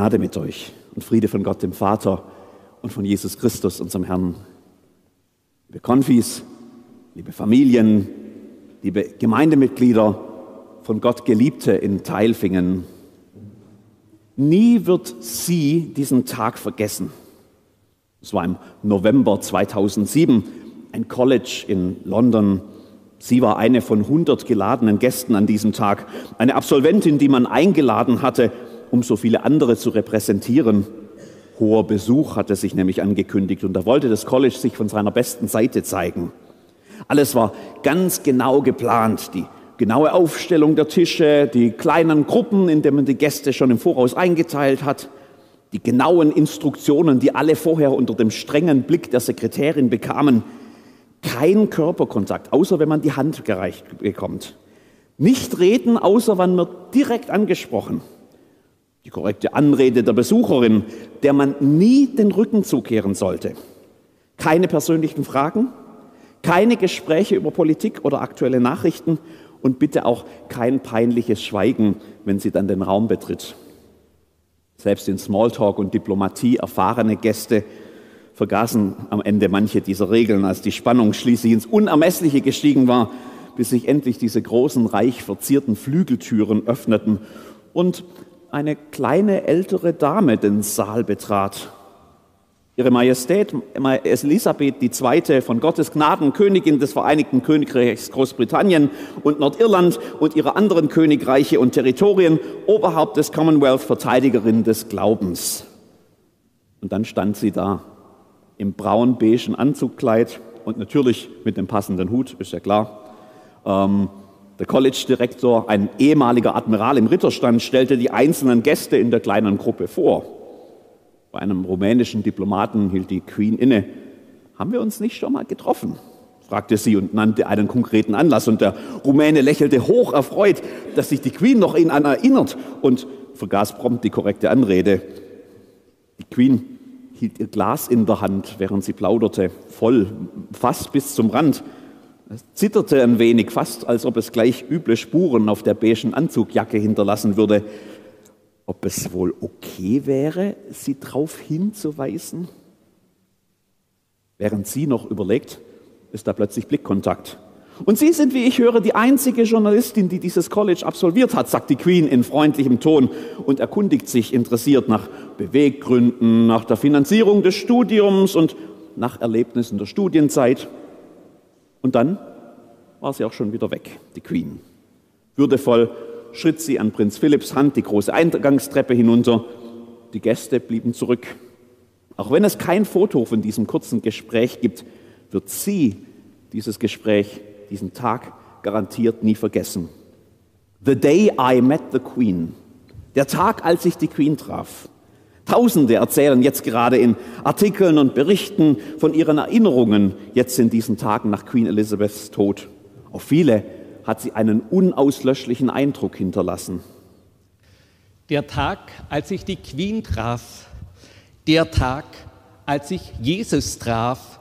Gnade mit euch und Friede von Gott, dem Vater und von Jesus Christus, unserem Herrn. Liebe Konfis, liebe Familien, liebe Gemeindemitglieder, von Gott Geliebte in Teilfingen. Nie wird sie diesen Tag vergessen. Es war im November 2007, ein College in London. Sie war eine von 100 geladenen Gästen an diesem Tag, eine Absolventin, die man eingeladen hatte, um so viele andere zu repräsentieren. Hoher Besuch hatte sich nämlich angekündigt und da wollte das College sich von seiner besten Seite zeigen. Alles war ganz genau geplant. Die genaue Aufstellung der Tische, die kleinen Gruppen, in denen man die Gäste schon im Voraus eingeteilt hat, die genauen Instruktionen, die alle vorher unter dem strengen Blick der Sekretärin bekamen. Kein Körperkontakt, außer wenn man die Hand gereicht bekommt. Nicht reden, außer wann wird direkt angesprochen die korrekte Anrede der Besucherin, der man nie den Rücken zukehren sollte. Keine persönlichen Fragen, keine Gespräche über Politik oder aktuelle Nachrichten und bitte auch kein peinliches Schweigen, wenn sie dann den Raum betritt. Selbst in Smalltalk und Diplomatie erfahrene Gäste vergaßen am Ende manche dieser Regeln, als die Spannung schließlich ins Unermessliche gestiegen war, bis sich endlich diese großen, reich verzierten Flügeltüren öffneten und eine kleine ältere Dame den Saal betrat. Ihre Majestät Elisabeth II. von Gottes Gnaden, Königin des Vereinigten Königreichs Großbritannien und Nordirland und ihrer anderen Königreiche und Territorien, Oberhaupt des Commonwealth, Verteidigerin des Glaubens. Und dann stand sie da im braun-beigen Anzugkleid und natürlich mit dem passenden Hut, ist ja klar. Ähm, der College-Direktor, ein ehemaliger Admiral im Ritterstand, stellte die einzelnen Gäste in der kleinen Gruppe vor. Bei einem rumänischen Diplomaten hielt die Queen inne. Haben wir uns nicht schon mal getroffen? fragte sie und nannte einen konkreten Anlass. Und der Rumäne lächelte hoch erfreut, dass sich die Queen noch ihn an erinnert und vergaß prompt die korrekte Anrede. Die Queen hielt ihr Glas in der Hand, während sie plauderte, voll, fast bis zum Rand. Es zitterte ein wenig, fast als ob es gleich üble Spuren auf der beigen Anzugjacke hinterlassen würde. Ob es wohl okay wäre, sie darauf hinzuweisen? Während sie noch überlegt, ist da plötzlich Blickkontakt. Und Sie sind, wie ich höre, die einzige Journalistin, die dieses College absolviert hat, sagt die Queen in freundlichem Ton und erkundigt sich interessiert nach Beweggründen, nach der Finanzierung des Studiums und nach Erlebnissen der Studienzeit. Und dann war sie auch schon wieder weg, die Queen. Würdevoll schritt sie an Prinz Philipps Hand die große Eingangstreppe hinunter. Die Gäste blieben zurück. Auch wenn es kein Foto von diesem kurzen Gespräch gibt, wird sie dieses Gespräch, diesen Tag garantiert nie vergessen. The day I met the Queen. Der Tag, als ich die Queen traf. Tausende erzählen jetzt gerade in Artikeln und Berichten von ihren Erinnerungen jetzt in diesen Tagen nach Queen Elizabeths Tod. Auf viele hat sie einen unauslöschlichen Eindruck hinterlassen. Der Tag, als ich die Queen traf, der Tag, als ich Jesus traf,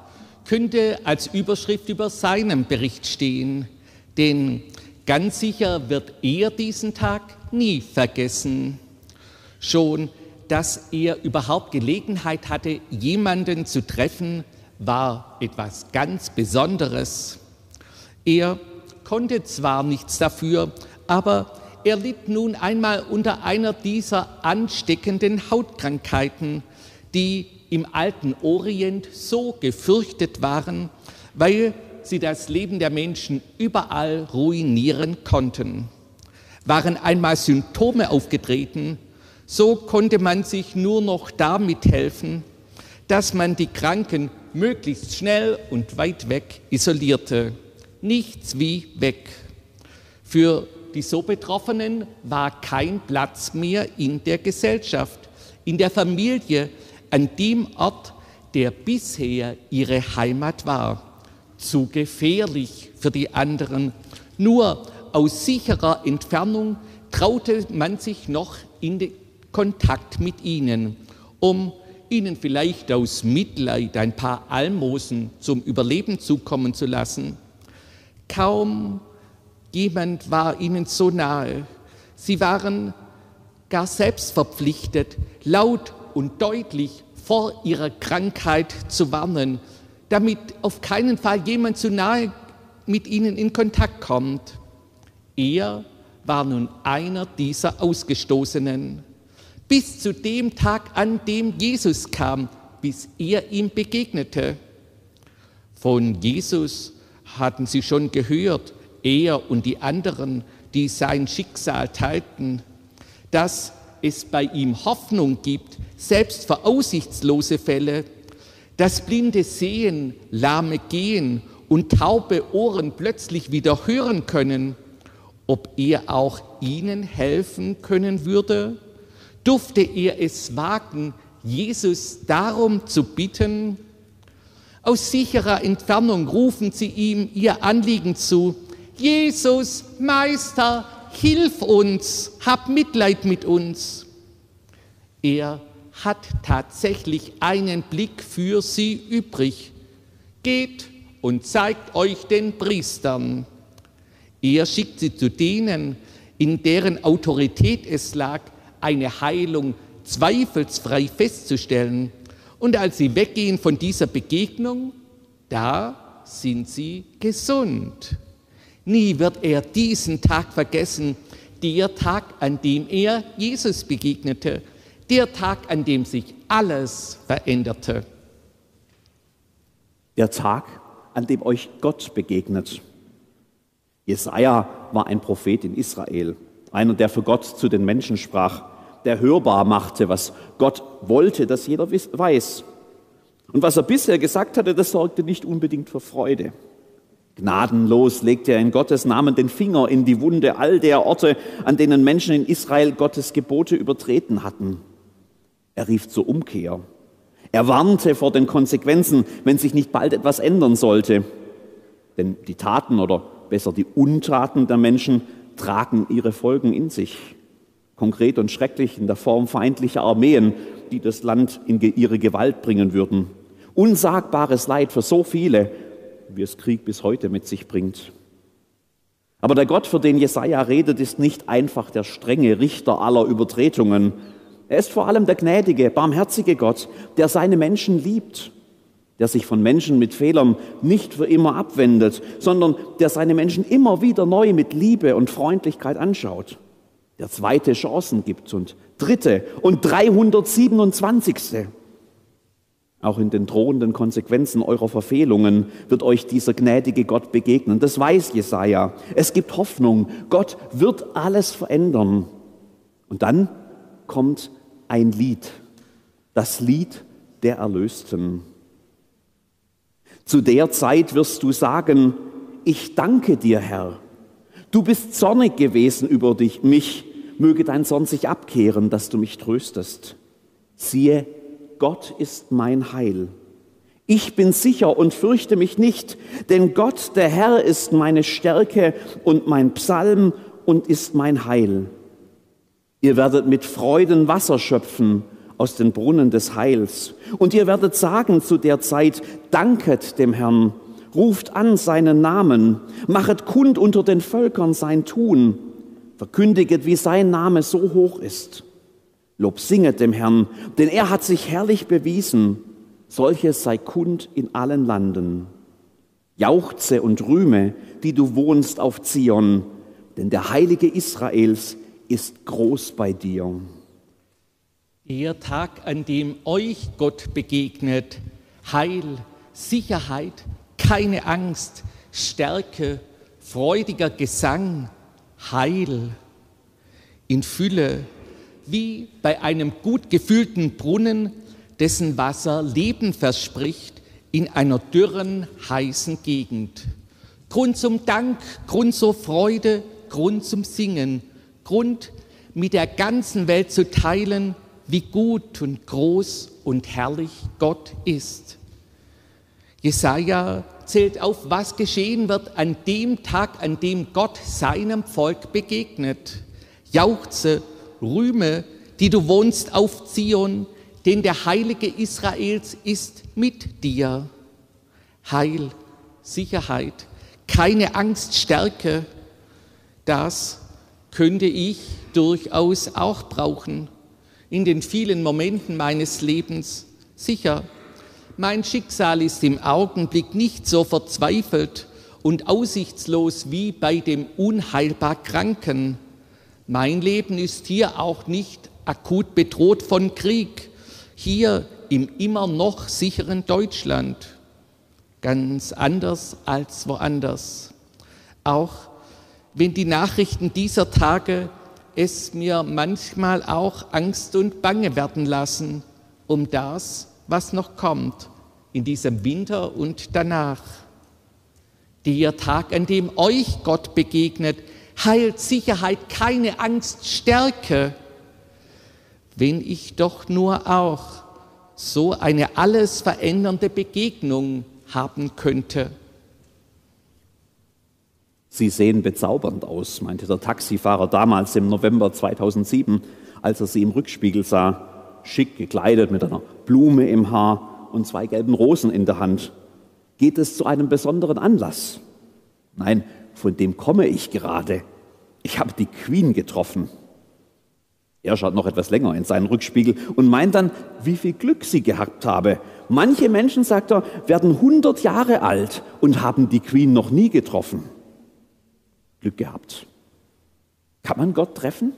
könnte als Überschrift über seinen Bericht stehen, denn ganz sicher wird er diesen Tag nie vergessen. Schon dass er überhaupt Gelegenheit hatte, jemanden zu treffen, war etwas ganz Besonderes. Er konnte zwar nichts dafür, aber er litt nun einmal unter einer dieser ansteckenden Hautkrankheiten, die im alten Orient so gefürchtet waren, weil sie das Leben der Menschen überall ruinieren konnten. Waren einmal Symptome aufgetreten, so konnte man sich nur noch damit helfen, dass man die Kranken möglichst schnell und weit weg isolierte. Nichts wie weg. Für die so Betroffenen war kein Platz mehr in der Gesellschaft, in der Familie, an dem Ort, der bisher ihre Heimat war. Zu gefährlich für die anderen. Nur aus sicherer Entfernung traute man sich noch in die Kontakt mit ihnen, um ihnen vielleicht aus Mitleid ein paar Almosen zum Überleben zukommen zu lassen. Kaum jemand war ihnen so nahe. Sie waren gar selbst verpflichtet, laut und deutlich vor ihrer Krankheit zu warnen, damit auf keinen Fall jemand zu nahe mit ihnen in Kontakt kommt. Er war nun einer dieser Ausgestoßenen. Bis zu dem Tag, an dem Jesus kam, bis er ihm begegnete. Von Jesus hatten sie schon gehört, er und die anderen, die sein Schicksal teilten, dass es bei ihm Hoffnung gibt, selbst für aussichtslose Fälle, dass Blinde sehen, Lahme gehen und taube Ohren plötzlich wieder hören können, ob er auch ihnen helfen können würde? Durfte er es wagen, Jesus darum zu bitten? Aus sicherer Entfernung rufen sie ihm ihr Anliegen zu. Jesus, Meister, hilf uns, hab Mitleid mit uns. Er hat tatsächlich einen Blick für sie übrig. Geht und zeigt euch den Priestern. Er schickt sie zu denen, in deren Autorität es lag, eine Heilung zweifelsfrei festzustellen. Und als sie weggehen von dieser Begegnung, da sind sie gesund. Nie wird er diesen Tag vergessen, der Tag, an dem er Jesus begegnete, der Tag, an dem sich alles veränderte. Der Tag, an dem euch Gott begegnet. Jesaja war ein Prophet in Israel, einer, der für Gott zu den Menschen sprach, der hörbar machte, was Gott wollte, dass jeder weiß. Und was er bisher gesagt hatte, das sorgte nicht unbedingt für Freude. Gnadenlos legte er in Gottes Namen den Finger in die Wunde all der Orte, an denen Menschen in Israel Gottes Gebote übertreten hatten. Er rief zur Umkehr. Er warnte vor den Konsequenzen, wenn sich nicht bald etwas ändern sollte. Denn die Taten oder besser die Untaten der Menschen tragen ihre Folgen in sich. Konkret und schrecklich in der Form feindlicher Armeen, die das Land in ihre Gewalt bringen würden. Unsagbares Leid für so viele, wie es Krieg bis heute mit sich bringt. Aber der Gott, für den Jesaja redet, ist nicht einfach der strenge Richter aller Übertretungen. Er ist vor allem der gnädige, barmherzige Gott, der seine Menschen liebt, der sich von Menschen mit Fehlern nicht für immer abwendet, sondern der seine Menschen immer wieder neu mit Liebe und Freundlichkeit anschaut, der zweite Chancen gibt und dritte und 327. Auch in den drohenden Konsequenzen eurer Verfehlungen wird euch dieser gnädige Gott begegnen. Das weiß Jesaja. Es gibt Hoffnung. Gott wird alles verändern. Und dann kommt ein Lied. Das Lied der Erlösten. Zu der Zeit wirst du sagen, ich danke dir, Herr. Du bist zornig gewesen über dich, mich. Möge dein Zorn sich abkehren, dass du mich tröstest. Siehe, Gott ist mein Heil. Ich bin sicher und fürchte mich nicht, denn Gott, der Herr, ist meine Stärke und mein Psalm und ist mein Heil. Ihr werdet mit Freuden Wasser schöpfen aus den Brunnen des Heils. Und ihr werdet sagen zu der Zeit, danket dem Herrn, ruft an seinen Namen, machet kund unter den Völkern sein Tun, verkündiget, wie sein Name so hoch ist. Lob singet dem Herrn, denn er hat sich herrlich bewiesen. Solches sei kund in allen Landen. Jauchze und rühme, die du wohnst auf Zion, denn der Heilige Israels ist groß bei dir. Der Tag, an dem euch Gott begegnet, Heil, Sicherheit, keine Angst, Stärke, freudiger Gesang, Heil in Fülle, wie bei einem gut gefüllten Brunnen, dessen Wasser Leben verspricht in einer dürren, heißen Gegend. Grund zum Dank, Grund zur Freude, Grund zum Singen, Grund mit der ganzen Welt zu teilen, wie gut und groß und herrlich Gott ist. Jesaja zählt auf, was geschehen wird an dem Tag, an dem Gott seinem Volk begegnet. Jauchze rühme, die du wohnst auf Zion, denn der Heilige Israels ist mit dir. Heil, Sicherheit, keine Angst, Stärke, das könnte ich durchaus auch brauchen in den vielen Momenten meines Lebens. Sicher, mein Schicksal ist im Augenblick nicht so verzweifelt und aussichtslos wie bei dem unheilbar Kranken. Mein Leben ist hier auch nicht akut bedroht von Krieg, hier im immer noch sicheren Deutschland. Ganz anders als woanders. Auch wenn die Nachrichten dieser Tage es mir manchmal auch Angst und Bange werden lassen um das, was noch kommt in diesem Winter und danach. Der Tag, an dem euch Gott begegnet, heilt Sicherheit, keine Angst, Stärke. Wenn ich doch nur auch so eine alles verändernde Begegnung haben könnte. Sie sehen bezaubernd aus, meinte der Taxifahrer damals im November 2007, als er sie im Rückspiegel sah, schick gekleidet mit einer Blume im Haar und zwei gelben Rosen in der Hand. Geht es zu einem besonderen Anlass? Nein, von dem komme ich gerade. Ich habe die Queen getroffen. Er schaut noch etwas länger in seinen Rückspiegel und meint dann, wie viel Glück sie gehabt habe. Manche Menschen, sagt er, werden 100 Jahre alt und haben die Queen noch nie getroffen. Glück gehabt. Kann man Gott treffen?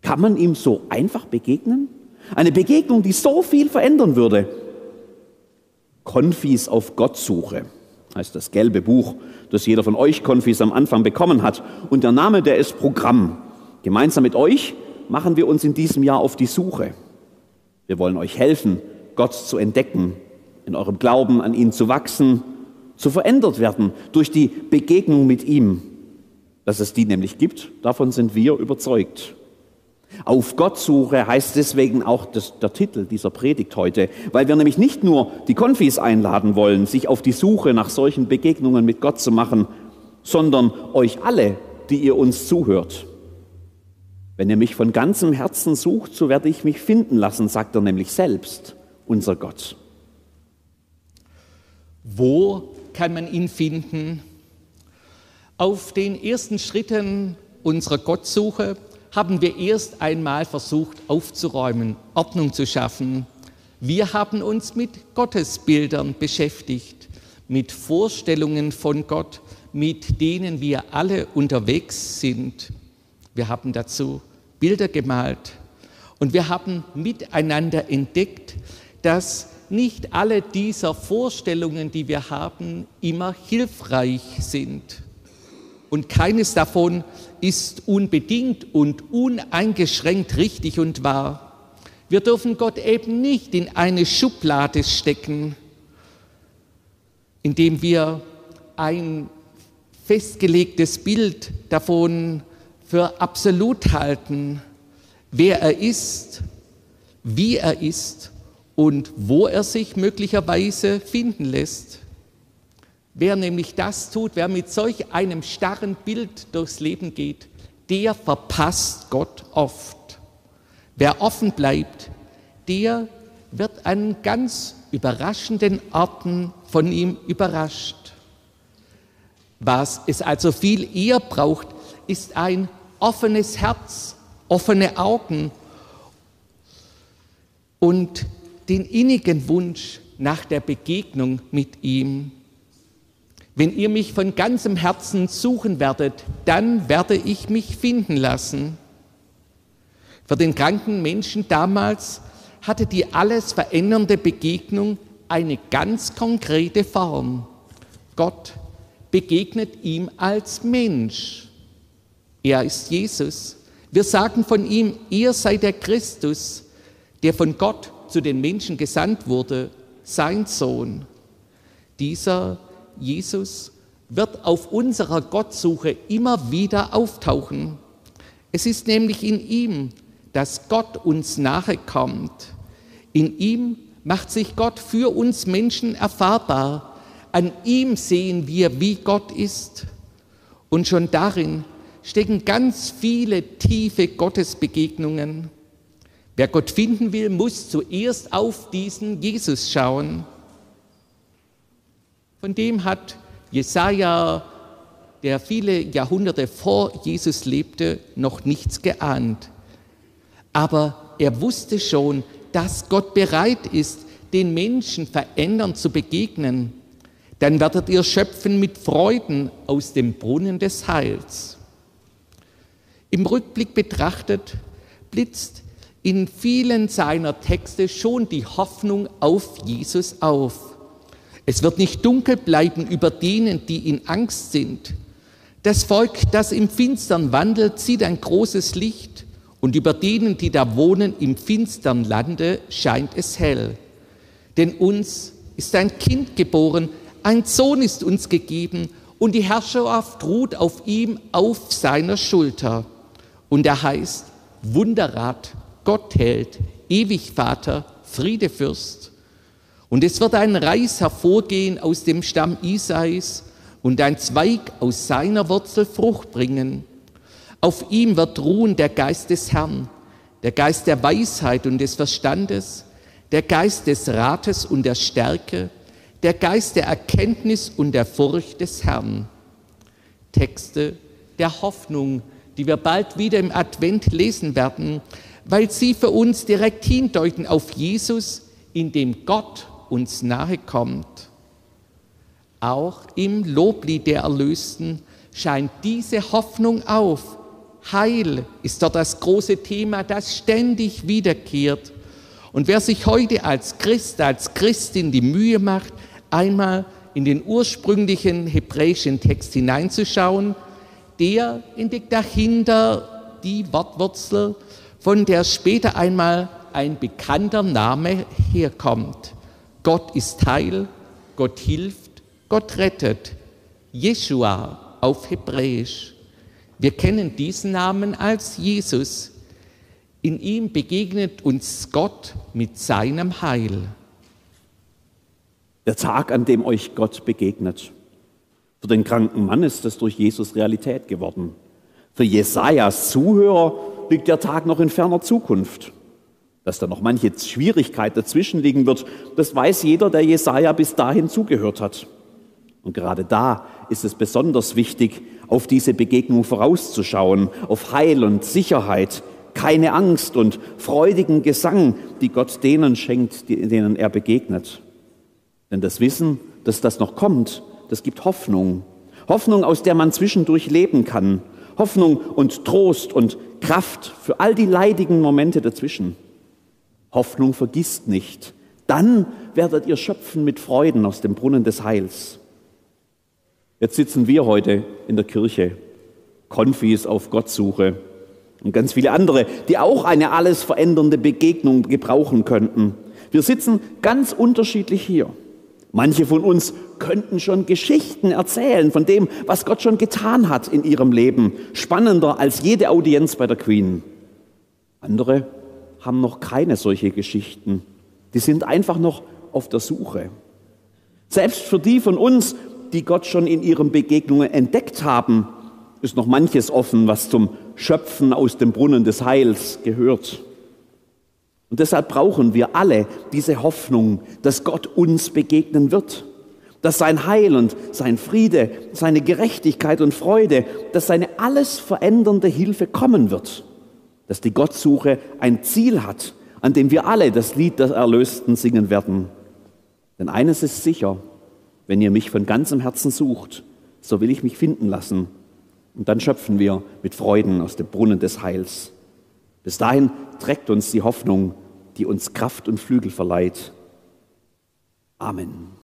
Kann man ihm so einfach begegnen? Eine Begegnung, die so viel verändern würde. Konfis auf Gottsuche heißt das gelbe Buch, das jeder von euch Konfis am Anfang bekommen hat. Und der Name, der ist Programm. Gemeinsam mit euch machen wir uns in diesem Jahr auf die Suche. Wir wollen euch helfen, Gott zu entdecken, in eurem Glauben an ihn zu wachsen, zu verändert werden durch die Begegnung mit ihm. Dass es die nämlich gibt, davon sind wir überzeugt. Auf Gottsuche heißt deswegen auch das, der Titel dieser Predigt heute, weil wir nämlich nicht nur die Konfis einladen wollen, sich auf die Suche nach solchen Begegnungen mit Gott zu machen, sondern euch alle, die ihr uns zuhört. Wenn ihr mich von ganzem Herzen sucht, so werde ich mich finden lassen, sagt er nämlich selbst, unser Gott. Wo kann man ihn finden? Auf den ersten Schritten unserer Gottsuche haben wir erst einmal versucht aufzuräumen, Ordnung zu schaffen. Wir haben uns mit Gottesbildern beschäftigt, mit Vorstellungen von Gott, mit denen wir alle unterwegs sind. Wir haben dazu Bilder gemalt und wir haben miteinander entdeckt, dass nicht alle dieser Vorstellungen, die wir haben, immer hilfreich sind. Und keines davon ist unbedingt und uneingeschränkt richtig und wahr. Wir dürfen Gott eben nicht in eine Schublade stecken, indem wir ein festgelegtes Bild davon für absolut halten, wer er ist, wie er ist und wo er sich möglicherweise finden lässt. Wer nämlich das tut, wer mit solch einem starren Bild durchs Leben geht, der verpasst Gott oft. Wer offen bleibt, der wird an ganz überraschenden Orten von ihm überrascht. Was es also viel eher braucht, ist ein offenes Herz, offene Augen und den innigen Wunsch nach der Begegnung mit ihm. Wenn ihr mich von ganzem Herzen suchen werdet, dann werde ich mich finden lassen. Für den kranken Menschen damals hatte die alles verändernde Begegnung eine ganz konkrete Form. Gott begegnet ihm als Mensch. Er ist Jesus. Wir sagen von ihm, ihr seid der Christus, der von Gott zu den Menschen gesandt wurde, sein Sohn. Dieser Jesus wird auf unserer Gottsuche immer wieder auftauchen. Es ist nämlich in ihm, dass Gott uns nahe kommt. In ihm macht sich Gott für uns Menschen erfahrbar. An ihm sehen wir, wie Gott ist. Und schon darin stecken ganz viele tiefe Gottesbegegnungen. Wer Gott finden will, muss zuerst auf diesen Jesus schauen. Von dem hat Jesaja der viele Jahrhunderte vor Jesus lebte, noch nichts geahnt. Aber er wusste schon, dass Gott bereit ist, den Menschen verändern zu begegnen. Dann werdet ihr schöpfen mit Freuden aus dem Brunnen des Heils. Im Rückblick betrachtet blitzt in vielen seiner Texte schon die Hoffnung auf Jesus auf. Es wird nicht dunkel bleiben über denen, die in Angst sind. Das Volk, das im Finstern wandelt, sieht ein großes Licht und über denen, die da wohnen im finstern Lande, scheint es hell. Denn uns ist ein Kind geboren, ein Sohn ist uns gegeben und die Herrschaft ruht auf ihm, auf seiner Schulter. Und er heißt Wunderrat, Gottheld, Ewigvater, Friedefürst. Und es wird ein Reis hervorgehen aus dem Stamm Isais und ein Zweig aus seiner Wurzel Frucht bringen. Auf ihm wird ruhen der Geist des Herrn, der Geist der Weisheit und des Verstandes, der Geist des Rates und der Stärke, der Geist der Erkenntnis und der Furcht des Herrn. Texte der Hoffnung, die wir bald wieder im Advent lesen werden, weil sie für uns direkt hindeuten auf Jesus, in dem Gott uns nahe kommt. Auch im Loblied der Erlösten scheint diese Hoffnung auf. Heil ist dort das große Thema, das ständig wiederkehrt. Und wer sich heute als Christ, als Christin die Mühe macht, einmal in den ursprünglichen hebräischen Text hineinzuschauen, der entdeckt dahinter die Wortwurzel, von der später einmal ein bekannter Name herkommt. Gott ist Heil, Gott hilft, Gott rettet. Jeshua auf Hebräisch. Wir kennen diesen Namen als Jesus. In ihm begegnet uns Gott mit seinem Heil. Der Tag, an dem euch Gott begegnet. Für den kranken Mann ist es durch Jesus Realität geworden. Für Jesajas Zuhörer liegt der Tag noch in ferner Zukunft. Dass da noch manche Schwierigkeit dazwischen liegen wird, das weiß jeder, der Jesaja bis dahin zugehört hat. Und gerade da ist es besonders wichtig, auf diese Begegnung vorauszuschauen, auf Heil und Sicherheit, keine Angst und freudigen Gesang, die Gott denen schenkt, denen er begegnet. Denn das Wissen, dass das noch kommt, das gibt Hoffnung. Hoffnung, aus der man zwischendurch leben kann. Hoffnung und Trost und Kraft für all die leidigen Momente dazwischen. Hoffnung vergisst nicht. Dann werdet ihr schöpfen mit Freuden aus dem Brunnen des Heils. Jetzt sitzen wir heute in der Kirche, Konfis auf Gottsuche und ganz viele andere, die auch eine alles verändernde Begegnung gebrauchen könnten. Wir sitzen ganz unterschiedlich hier. Manche von uns könnten schon Geschichten erzählen von dem, was Gott schon getan hat in ihrem Leben, spannender als jede Audienz bei der Queen. Andere haben noch keine solche Geschichten. Die sind einfach noch auf der Suche. Selbst für die von uns, die Gott schon in ihren Begegnungen entdeckt haben, ist noch manches offen, was zum Schöpfen aus dem Brunnen des Heils gehört. Und deshalb brauchen wir alle diese Hoffnung, dass Gott uns begegnen wird, dass sein Heil und sein Friede, seine Gerechtigkeit und Freude, dass seine alles verändernde Hilfe kommen wird, dass die Gottsuche ein Ziel hat, an dem wir alle das Lied der Erlösten singen werden. Denn eines ist sicher, wenn ihr mich von ganzem Herzen sucht, so will ich mich finden lassen. Und dann schöpfen wir mit Freuden aus dem Brunnen des Heils. Bis dahin trägt uns die Hoffnung, die uns Kraft und Flügel verleiht. Amen.